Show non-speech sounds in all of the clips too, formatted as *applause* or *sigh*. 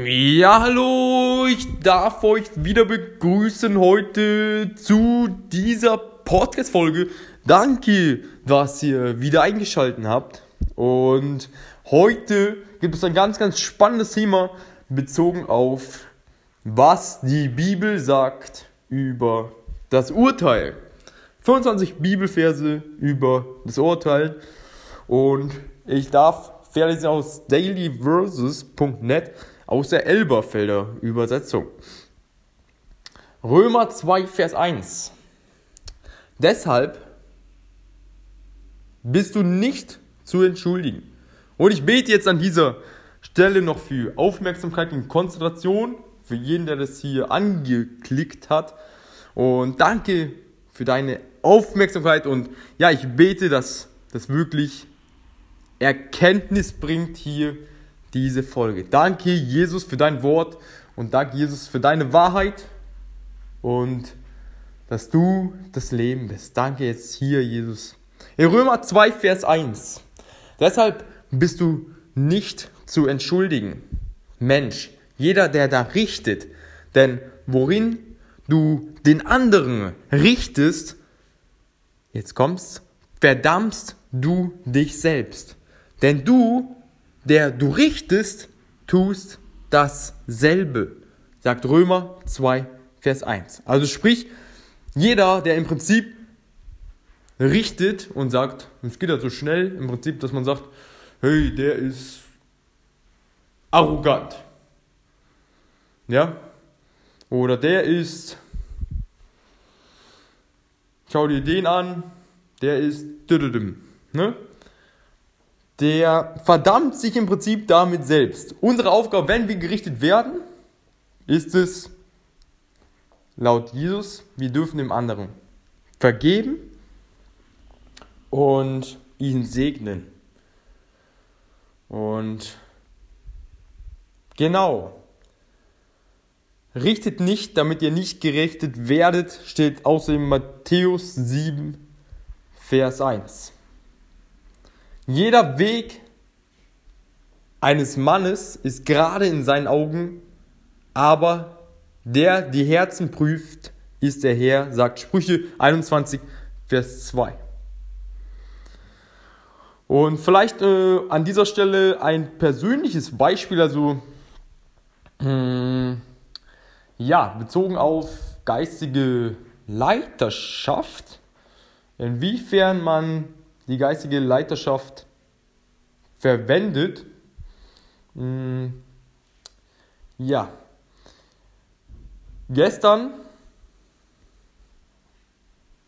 Ja, hallo, ich darf euch wieder begrüßen heute zu dieser Podcast-Folge. Danke, dass ihr wieder eingeschaltet habt. Und heute gibt es ein ganz, ganz spannendes Thema bezogen auf, was die Bibel sagt über das Urteil. 25 Bibelverse über das Urteil. Und ich darf verlesen aus dailyverses.net aus der Elberfelder Übersetzung. Römer 2, Vers 1. Deshalb bist du nicht zu entschuldigen. Und ich bete jetzt an dieser Stelle noch für Aufmerksamkeit und Konzentration für jeden, der das hier angeklickt hat. Und danke für deine Aufmerksamkeit und ja, ich bete, dass das wirklich Erkenntnis bringt hier diese Folge. Danke, Jesus, für dein Wort und danke, Jesus, für deine Wahrheit und dass du das Leben bist. Danke jetzt hier, Jesus. In Römer 2, Vers 1. Deshalb bist du nicht zu entschuldigen. Mensch, jeder, der da richtet, denn worin du den anderen richtest, jetzt kommst, verdammst du dich selbst. Denn du der du richtest, tust dasselbe, sagt Römer 2, Vers 1. Also sprich, jeder, der im Prinzip richtet und sagt, es geht ja so schnell, im Prinzip, dass man sagt, hey, der ist arrogant. Ja? Oder der ist, schau dir den an, der ist, ne? Der verdammt sich im Prinzip damit selbst. Unsere Aufgabe, wenn wir gerichtet werden, ist es, laut Jesus, wir dürfen dem anderen vergeben und ihn segnen. Und genau, richtet nicht, damit ihr nicht gerichtet werdet, steht außerdem Matthäus 7, Vers 1. Jeder Weg eines Mannes ist gerade in seinen Augen, aber der die Herzen prüft, ist der Herr, sagt Sprüche 21, Vers 2. Und vielleicht äh, an dieser Stelle ein persönliches Beispiel, also äh, ja, bezogen auf geistige Leiterschaft, inwiefern man die geistige Leiterschaft verwendet. Hm, ja. Gestern,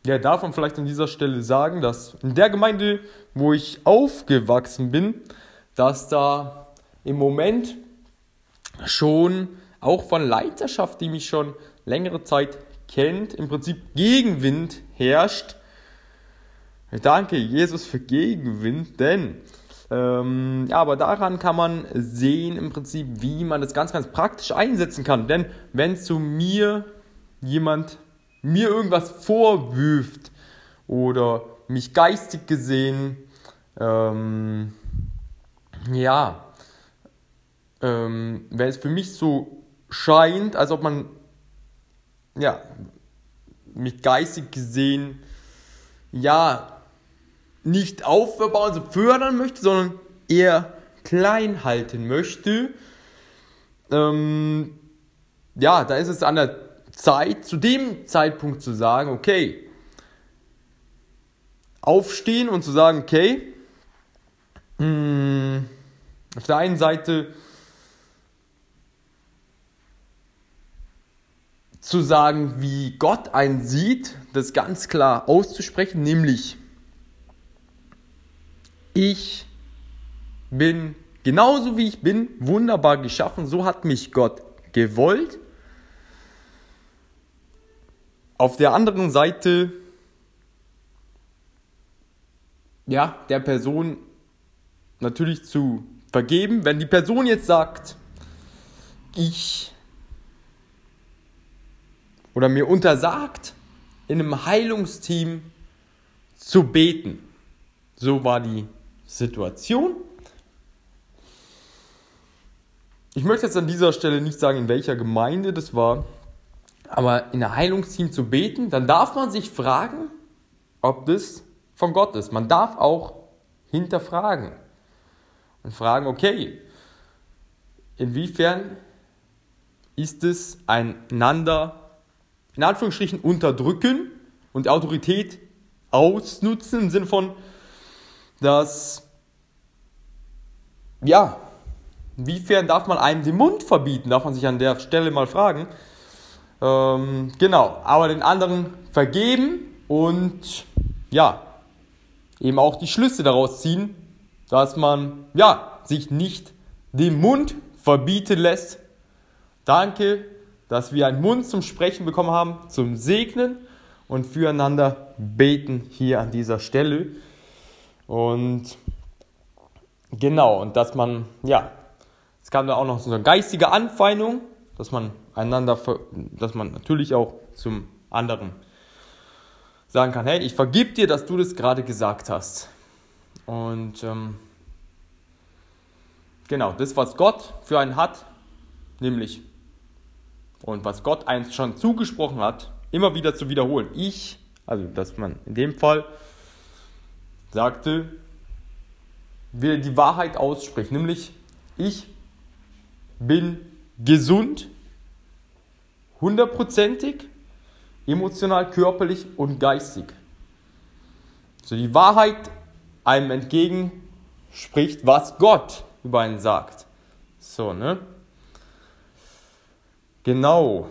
ja, darf man vielleicht an dieser Stelle sagen, dass in der Gemeinde, wo ich aufgewachsen bin, dass da im Moment schon auch von Leiterschaft, die mich schon längere Zeit kennt, im Prinzip Gegenwind herrscht danke Jesus für Gegenwind, denn ähm, ja, aber daran kann man sehen im Prinzip, wie man das ganz, ganz praktisch einsetzen kann. Denn wenn zu mir jemand mir irgendwas vorwirft oder mich geistig gesehen, ähm, ja, ähm, wenn es für mich so scheint, als ob man ja, mich geistig gesehen, ja, nicht aufbauen, also fördern möchte, sondern eher klein halten möchte, ähm, ja, da ist es an der Zeit, zu dem Zeitpunkt zu sagen, okay, aufstehen und zu sagen, okay, mh, hm, auf der einen Seite zu sagen, wie Gott einen sieht, das ganz klar auszusprechen, nämlich ich bin genauso wie ich bin, wunderbar geschaffen, so hat mich Gott gewollt. Auf der anderen Seite, ja, der Person natürlich zu vergeben. Wenn die Person jetzt sagt, ich oder mir untersagt, in einem Heilungsteam zu beten. So war die Situation. ich möchte jetzt an dieser Stelle nicht sagen, in welcher Gemeinde das war, aber in der Heilungsteam zu beten, dann darf man sich fragen, ob das von Gott ist. Man darf auch hinterfragen und fragen, okay, inwiefern ist es einander, in Anführungsstrichen, unterdrücken und Autorität ausnutzen im Sinne von, dass, ja, inwiefern darf man einem den Mund verbieten, darf man sich an der Stelle mal fragen. Ähm, genau, aber den anderen vergeben und ja, eben auch die Schlüsse daraus ziehen, dass man ja, sich nicht den Mund verbieten lässt. Danke, dass wir einen Mund zum Sprechen bekommen haben, zum Segnen und füreinander beten hier an dieser Stelle. Und genau, und dass man, ja, es kam da auch noch so eine geistige Anfeindung, dass man einander, dass man natürlich auch zum anderen sagen kann, hey, ich vergib dir, dass du das gerade gesagt hast. Und ähm, genau, das, was Gott für einen hat, nämlich, und was Gott eins schon zugesprochen hat, immer wieder zu wiederholen. Ich, also dass man in dem Fall sagte, will die Wahrheit ausspricht, nämlich ich bin gesund, hundertprozentig, emotional, körperlich und geistig. So die Wahrheit einem entgegenspricht, was Gott über einen sagt. So, ne? Genau.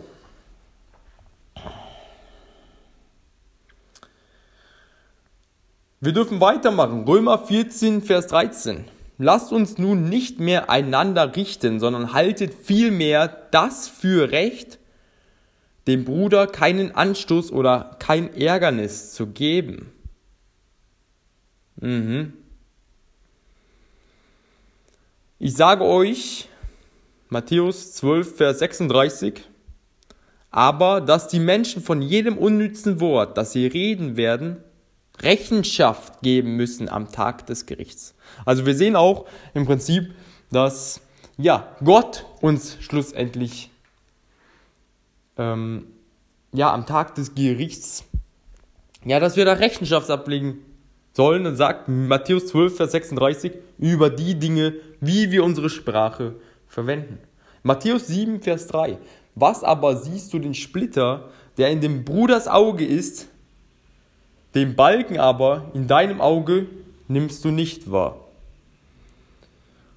Wir dürfen weitermachen. Römer 14, Vers 13. Lasst uns nun nicht mehr einander richten, sondern haltet vielmehr das für recht, dem Bruder keinen Anstoß oder kein Ärgernis zu geben. Mhm. Ich sage euch, Matthäus 12, Vers 36, aber dass die Menschen von jedem unnützen Wort, das sie reden werden, Rechenschaft geben müssen am Tag des Gerichts. Also wir sehen auch im Prinzip, dass ja, Gott uns schlussendlich ähm, ja, am Tag des Gerichts, ja, dass wir da Rechenschaft ablegen sollen und sagt Matthäus 12, Vers 36 über die Dinge, wie wir unsere Sprache verwenden. Matthäus 7, Vers 3. Was aber siehst du den Splitter, der in dem Bruders Auge ist, den Balken aber in deinem Auge nimmst du nicht wahr.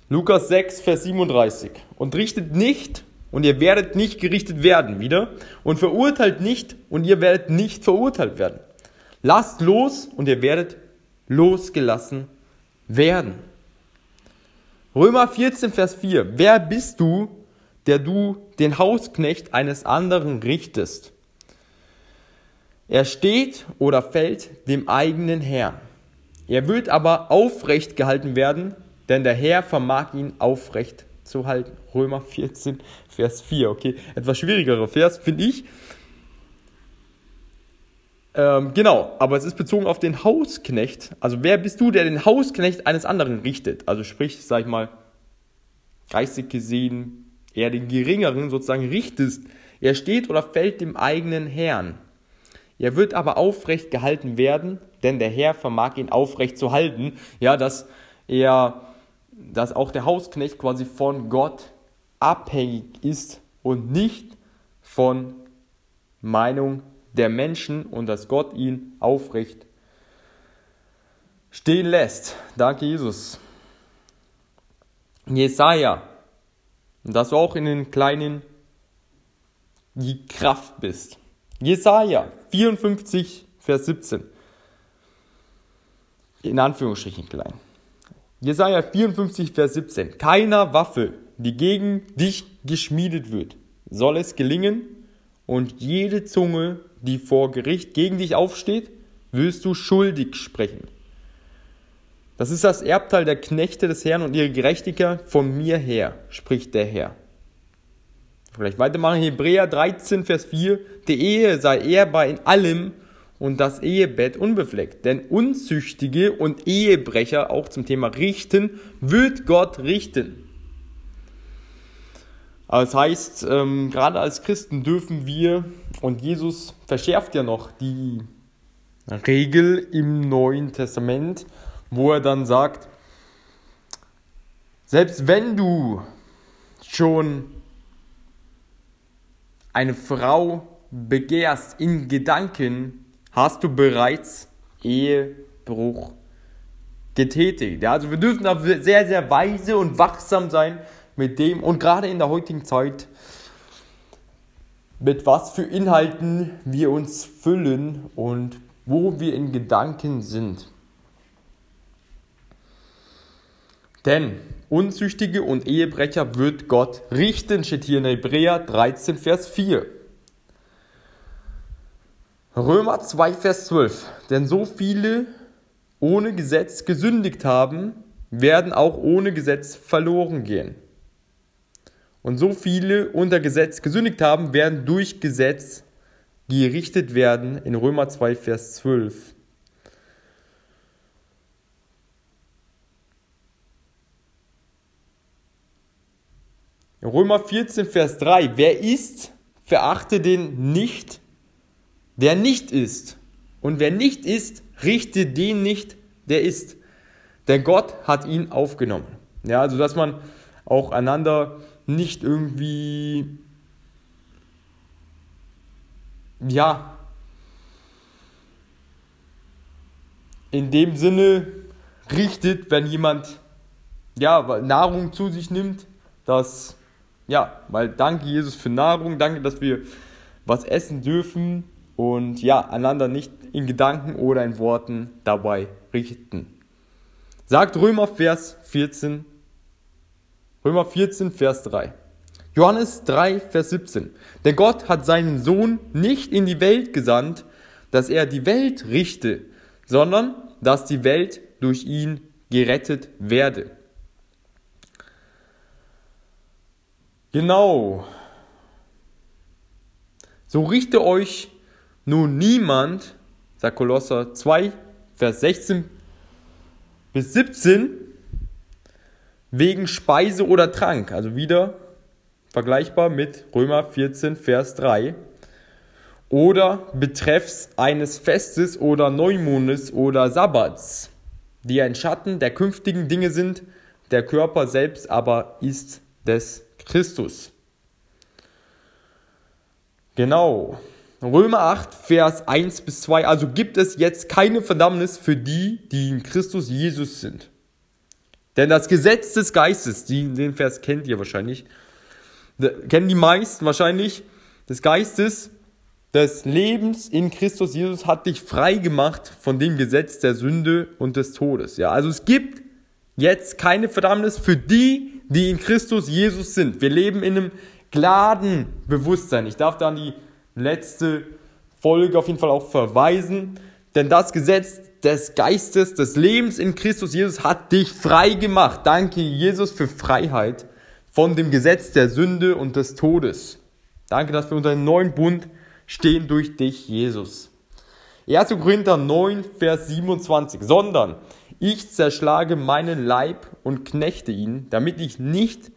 Lukas 6, Vers 37. Und richtet nicht, und ihr werdet nicht gerichtet werden, wieder. Und verurteilt nicht, und ihr werdet nicht verurteilt werden. Lasst los, und ihr werdet losgelassen werden. Römer 14, Vers 4. Wer bist du, der du den Hausknecht eines anderen richtest? Er steht oder fällt dem eigenen Herrn. Er wird aber aufrecht gehalten werden, denn der Herr vermag ihn aufrecht zu halten. Römer *laughs* 14, Vers 4. Okay, etwas schwierigerer Vers, finde ich. Ähm, genau, aber es ist bezogen auf den Hausknecht. Also wer bist du, der den Hausknecht eines anderen richtet? Also sprich, sag ich mal, geistig gesehen, eher den geringeren sozusagen richtest. Er steht oder fällt dem eigenen Herrn. Er wird aber aufrecht gehalten werden, denn der Herr vermag ihn aufrecht zu halten. Ja, dass er, dass auch der Hausknecht quasi von Gott abhängig ist und nicht von Meinung der Menschen und dass Gott ihn aufrecht stehen lässt. Danke, Jesus. Jesaja, dass du auch in den kleinen die Kraft bist. Jesaja 54, Vers 17. In Anführungsstrichen klein. Jesaja 54, Vers 17. Keiner Waffe, die gegen dich geschmiedet wird, soll es gelingen, und jede Zunge, die vor Gericht gegen dich aufsteht, wirst du schuldig sprechen. Das ist das Erbteil der Knechte des Herrn und ihre Gerechtigkeit von mir her, spricht der Herr. Vielleicht weitermachen, Hebräer 13, Vers 4. Die Ehe sei ehrbar in allem und das Ehebett unbefleckt. Denn Unzüchtige und Ehebrecher, auch zum Thema richten, wird Gott richten. Aber das heißt, ähm, gerade als Christen dürfen wir, und Jesus verschärft ja noch die Regel im Neuen Testament, wo er dann sagt, selbst wenn du schon eine Frau begehrst in Gedanken, hast du bereits Ehebruch getätigt. Also wir dürfen da sehr, sehr weise und wachsam sein mit dem und gerade in der heutigen Zeit, mit was für Inhalten wir uns füllen und wo wir in Gedanken sind. Denn Unzüchtige und Ehebrecher wird Gott richten, steht hier in Hebräer 13, Vers 4. Römer 2, Vers 12. Denn so viele ohne Gesetz gesündigt haben, werden auch ohne Gesetz verloren gehen. Und so viele unter Gesetz gesündigt haben, werden durch Gesetz gerichtet werden in Römer 2, Vers 12. Römer 14, Vers 3. Wer ist, verachte den nicht, der nicht ist. Und wer nicht ist, richte den nicht, der ist. Denn Gott hat ihn aufgenommen. Ja, also dass man auch einander nicht irgendwie, ja, in dem Sinne richtet, wenn jemand ja, Nahrung zu sich nimmt, dass, ja, weil danke Jesus für Nahrung, danke, dass wir was essen dürfen und ja, einander nicht in Gedanken oder in Worten dabei richten. Sagt Römer Vers 14, Römer 14, Vers 3. Johannes 3, Vers 17. Denn Gott hat seinen Sohn nicht in die Welt gesandt, dass er die Welt richte, sondern dass die Welt durch ihn gerettet werde. Genau. So richte euch nun niemand, sagt Kolosser 2, Vers 16 bis 17, wegen Speise oder Trank. Also wieder vergleichbar mit Römer 14, Vers 3. Oder betreffs eines Festes oder Neumondes oder Sabbats, die ein Schatten der künftigen Dinge sind, der Körper selbst aber ist des Christus. Genau. Römer 8, Vers 1 bis 2. Also gibt es jetzt keine Verdammnis für die, die in Christus Jesus sind. Denn das Gesetz des Geistes, den Vers kennt ihr wahrscheinlich, kennen die meisten wahrscheinlich, des Geistes des Lebens in Christus Jesus hat dich frei gemacht von dem Gesetz der Sünde und des Todes. Ja, also es gibt jetzt keine Verdammnis für die, die in Christus Jesus sind. Wir leben in einem gladen Bewusstsein. Ich darf da an die letzte Folge auf jeden Fall auch verweisen, denn das Gesetz des Geistes, des Lebens in Christus Jesus hat dich frei gemacht. Danke Jesus für Freiheit von dem Gesetz der Sünde und des Todes. Danke, dass wir unter einem neuen Bund stehen durch dich, Jesus. 1. Korinther 9, Vers 27. Sondern ich zerschlage meinen Leib und knechte ihn, damit ich nicht,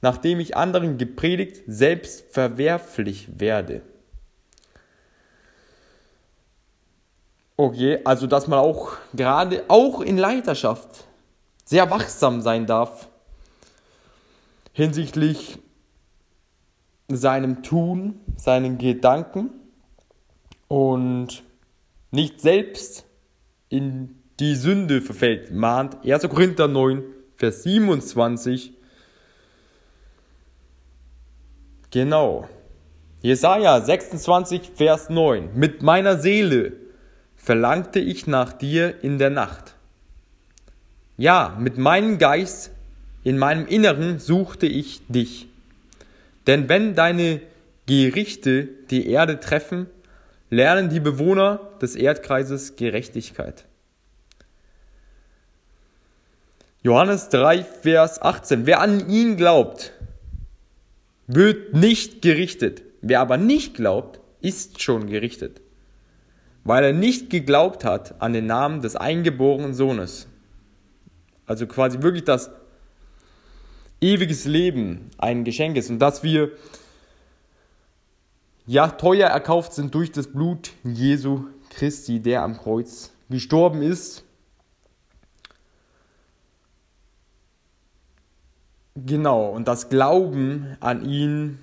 nachdem ich anderen gepredigt, selbst verwerflich werde. Okay, also dass man auch gerade auch in Leiterschaft sehr wachsam sein darf hinsichtlich seinem Tun, seinen Gedanken und nicht selbst in die Sünde verfällt, mahnt 1. Korinther 9, Vers 27. Genau. Jesaja 26, Vers 9. Mit meiner Seele verlangte ich nach dir in der Nacht. Ja, mit meinem Geist, in meinem Inneren suchte ich dich. Denn wenn deine Gerichte die Erde treffen, lernen die Bewohner des Erdkreises Gerechtigkeit. Johannes 3, Vers 18. Wer an ihn glaubt, wird nicht gerichtet. Wer aber nicht glaubt, ist schon gerichtet weil er nicht geglaubt hat an den Namen des eingeborenen Sohnes. Also quasi wirklich das ewiges Leben ein Geschenk ist und dass wir ja teuer erkauft sind durch das Blut Jesu Christi, der am Kreuz gestorben ist. Genau, und das Glauben an ihn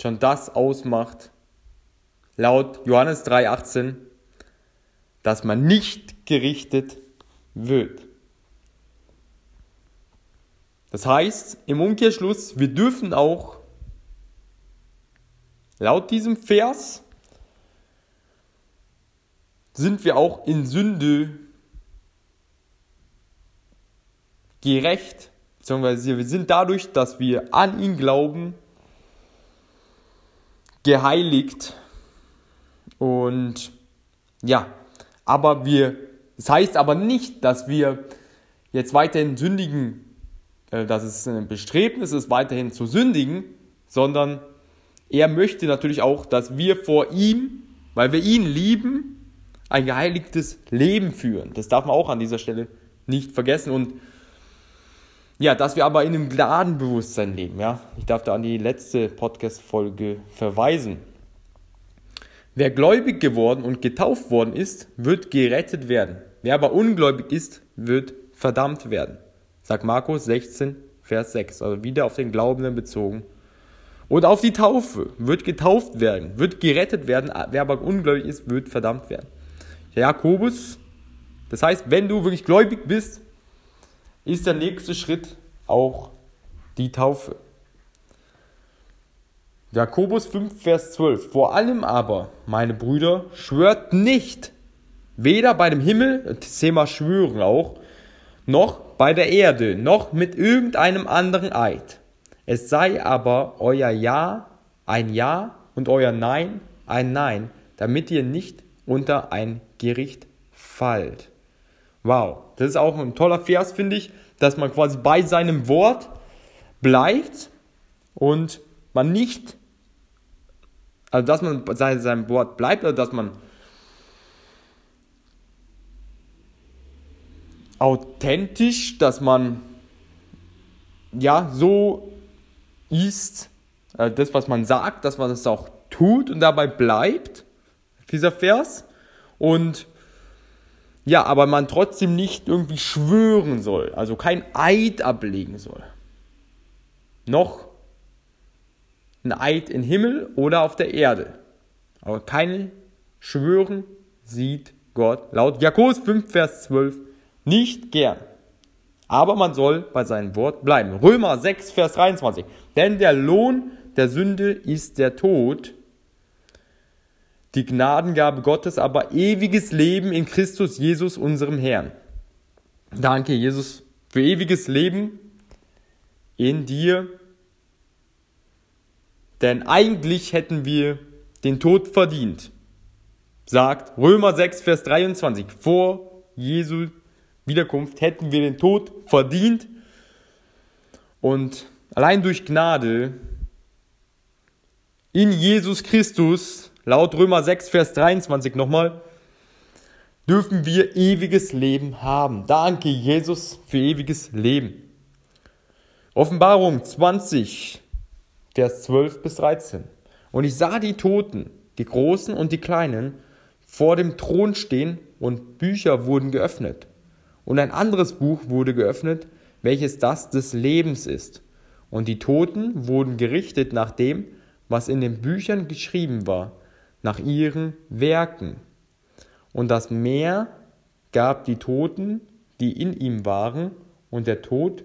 schon das ausmacht, laut Johannes 3,18, dass man nicht gerichtet wird. Das heißt, im Umkehrschluss, wir dürfen auch laut diesem Vers sind wir auch in Sünde gerecht, beziehungsweise wir sind dadurch, dass wir an ihn glauben, geheiligt. Und ja, aber wir, das heißt aber nicht, dass wir jetzt weiterhin sündigen, äh, dass es ein Bestrebnis ist, weiterhin zu sündigen, sondern er möchte natürlich auch, dass wir vor ihm, weil wir ihn lieben, ein geheiligtes Leben führen. Das darf man auch an dieser Stelle nicht vergessen. Und ja, dass wir aber in einem Gnadenbewusstsein leben. Ja, ich darf da an die letzte Podcast-Folge verweisen. Wer gläubig geworden und getauft worden ist, wird gerettet werden. Wer aber ungläubig ist, wird verdammt werden. Sagt Markus 16, Vers 6. Also wieder auf den Glaubenden bezogen. Und auf die Taufe wird getauft werden, wird gerettet werden. Wer aber ungläubig ist, wird verdammt werden. Jakobus, das heißt, wenn du wirklich gläubig bist, ist der nächste Schritt auch die Taufe. Jakobus 5, Vers 12. Vor allem aber, meine Brüder, schwört nicht, weder bei dem Himmel, das Thema schwören auch, noch bei der Erde, noch mit irgendeinem anderen Eid. Es sei aber euer Ja ein Ja und euer Nein ein Nein, damit ihr nicht unter ein Gericht fallt. Wow, das ist auch ein toller Vers, finde ich, dass man quasi bei seinem Wort bleibt und man nicht also, dass man bei seinem Wort bleibt oder dass man authentisch, dass man ja so ist, äh, das, was man sagt, dass man das auch tut und dabei bleibt, dieser Vers. Und ja, aber man trotzdem nicht irgendwie schwören soll, also kein Eid ablegen soll. Noch ein Eid im Himmel oder auf der Erde. Aber keine Schwören sieht Gott laut Jakobus 5, Vers 12 nicht gern. Aber man soll bei seinem Wort bleiben. Römer 6, Vers 23. Denn der Lohn der Sünde ist der Tod. Die Gnadengabe Gottes aber ewiges Leben in Christus Jesus, unserem Herrn. Danke, Jesus, für ewiges Leben in dir denn eigentlich hätten wir den Tod verdient. Sagt Römer 6, Vers 23. Vor Jesu Wiederkunft hätten wir den Tod verdient. Und allein durch Gnade in Jesus Christus, laut Römer 6, Vers 23 nochmal, dürfen wir ewiges Leben haben. Danke, Jesus, für ewiges Leben. Offenbarung 20, Vers 12 bis 13. Und ich sah die Toten, die Großen und die Kleinen, vor dem Thron stehen und Bücher wurden geöffnet. Und ein anderes Buch wurde geöffnet, welches das des Lebens ist. Und die Toten wurden gerichtet nach dem, was in den Büchern geschrieben war, nach ihren Werken. Und das Meer gab die Toten, die in ihm waren, und der Tod,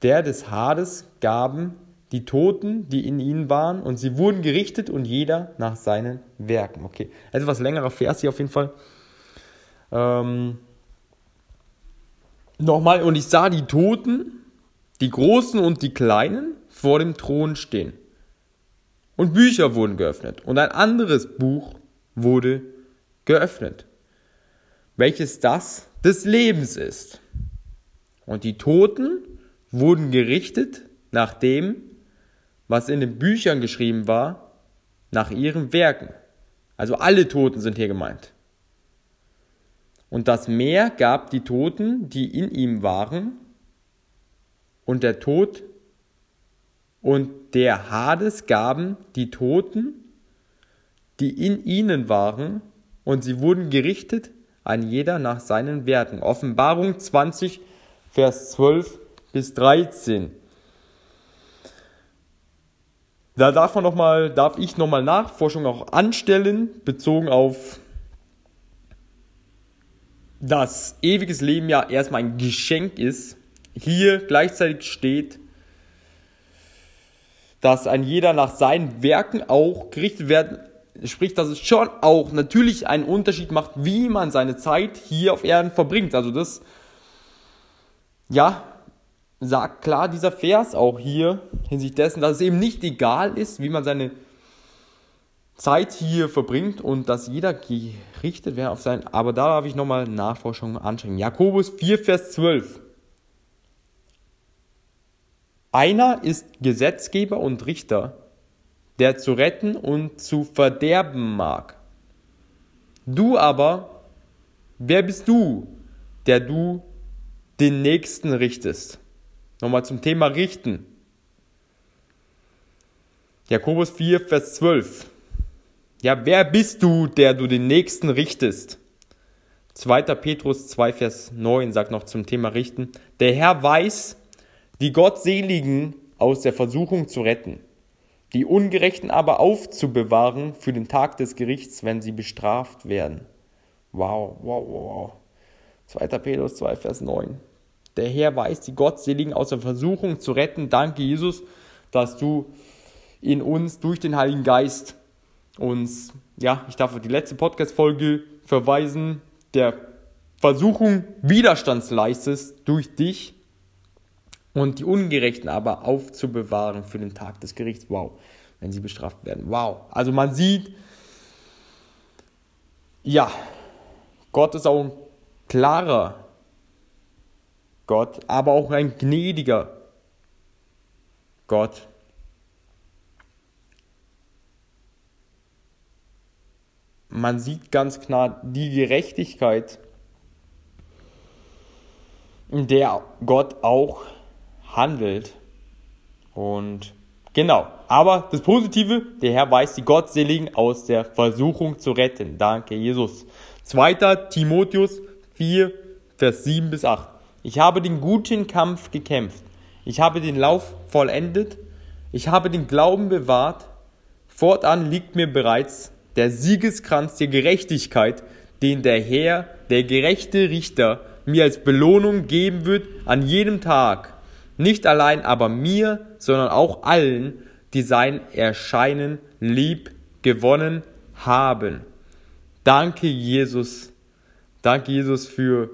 der des Hades gaben, die Toten, die in ihnen waren, und sie wurden gerichtet und jeder nach seinen Werken. Okay, etwas längerer Vers hier auf jeden Fall. Ähm, Nochmal, und ich sah die Toten, die Großen und die Kleinen, vor dem Thron stehen. Und Bücher wurden geöffnet. Und ein anderes Buch wurde geöffnet, welches das des Lebens ist. Und die Toten wurden gerichtet nach dem, was in den Büchern geschrieben war, nach ihren Werken. Also alle Toten sind hier gemeint. Und das Meer gab die Toten, die in ihm waren, und der Tod und der Hades gaben die Toten, die in ihnen waren, und sie wurden gerichtet, ein jeder nach seinen Werken. Offenbarung 20, Vers 12 bis 13. Da darf man noch mal, darf ich nochmal Nachforschung auch anstellen, bezogen auf das ewiges Leben ja erstmal ein Geschenk ist. Hier gleichzeitig steht, dass ein jeder nach seinen Werken auch gerichtet werden. Sprich, dass es schon auch natürlich einen Unterschied macht, wie man seine Zeit hier auf Erden verbringt. Also das, ja, sagt klar dieser Vers auch hier hinsichtlich dessen, dass es eben nicht egal ist, wie man seine Zeit hier verbringt und dass jeder gerichtet wäre auf sein. Aber da darf ich nochmal Nachforschungen anstrengen. Jakobus 4, Vers 12. Einer ist Gesetzgeber und Richter, der zu retten und zu verderben mag. Du aber, wer bist du, der du den Nächsten richtest? Nochmal zum Thema Richten. Jakobus 4, Vers 12. Ja, wer bist du, der du den Nächsten richtest? 2. Petrus 2, Vers 9 sagt noch zum Thema Richten. Der Herr weiß, die Gottseligen aus der Versuchung zu retten, die Ungerechten aber aufzubewahren für den Tag des Gerichts, wenn sie bestraft werden. Wow, wow, wow. 2. Petrus 2, Vers 9. Der Herr weiß, die Gottseligen aus der Versuchung zu retten. Danke, Jesus, dass du in uns durch den Heiligen Geist uns, ja, ich darf auf die letzte Podcast-Folge verweisen, der Versuchung Widerstand leistest durch dich und die Ungerechten aber aufzubewahren für den Tag des Gerichts. Wow, wenn sie bestraft werden. Wow. Also man sieht, ja, Gott ist auch ein klarer Gott, aber auch ein gnädiger Gott. Man sieht ganz klar die Gerechtigkeit, in der Gott auch handelt. Und genau. Aber das Positive, der Herr weiß die Gottseligen aus der Versuchung zu retten. Danke, Jesus. 2. Timotheus 4, Vers 7 bis 8. Ich habe den guten Kampf gekämpft. Ich habe den Lauf vollendet. Ich habe den Glauben bewahrt. Fortan liegt mir bereits der Siegeskranz der Gerechtigkeit, den der Herr, der gerechte Richter, mir als Belohnung geben wird an jedem Tag. Nicht allein aber mir, sondern auch allen, die sein Erscheinen lieb gewonnen haben. Danke, Jesus. Danke, Jesus, für,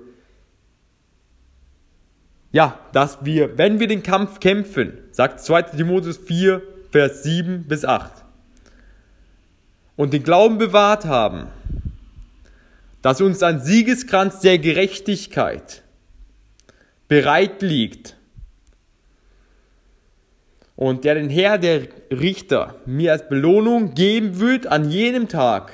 ja, dass wir, wenn wir den Kampf kämpfen, sagt 2 Timotheus 4, Vers 7 bis 8, und den Glauben bewahrt haben, dass uns ein Siegeskranz der Gerechtigkeit bereit liegt, und der den Herr der Richter mir als Belohnung geben wird an jenem Tag.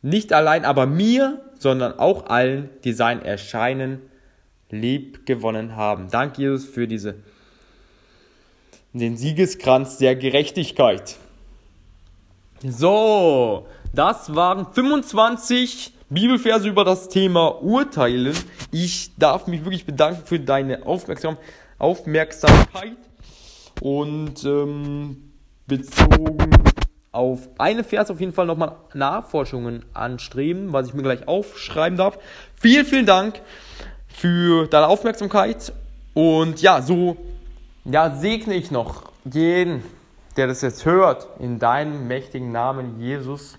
Nicht allein aber mir, sondern auch allen, die sein Erscheinen lieb gewonnen haben. Danke Jesus für diese, den Siegeskranz der Gerechtigkeit. So, das waren 25 Bibelverse über das Thema Urteilen. Ich darf mich wirklich bedanken für deine Aufmerksam Aufmerksamkeit. Und ähm, bezogen auf eine Vers auf jeden Fall nochmal Nachforschungen anstreben, was ich mir gleich aufschreiben darf. Vielen, vielen Dank für deine Aufmerksamkeit. Und ja, so ja, segne ich noch jeden, der das jetzt hört, in deinem mächtigen Namen Jesus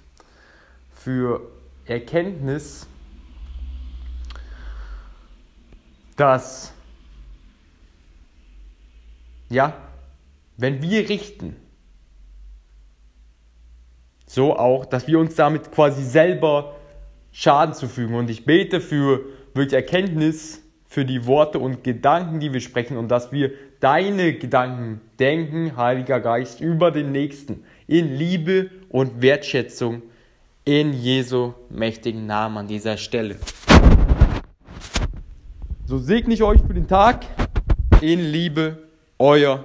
für Erkenntnis, dass ja, wenn wir richten, so auch, dass wir uns damit quasi selber Schaden zufügen. Und ich bete für wirklich Erkenntnis für die Worte und Gedanken, die wir sprechen und dass wir deine Gedanken denken, Heiliger Geist, über den Nächsten in Liebe und Wertschätzung in Jesu mächtigen Namen an dieser Stelle. So segne ich euch für den Tag in Liebe Euer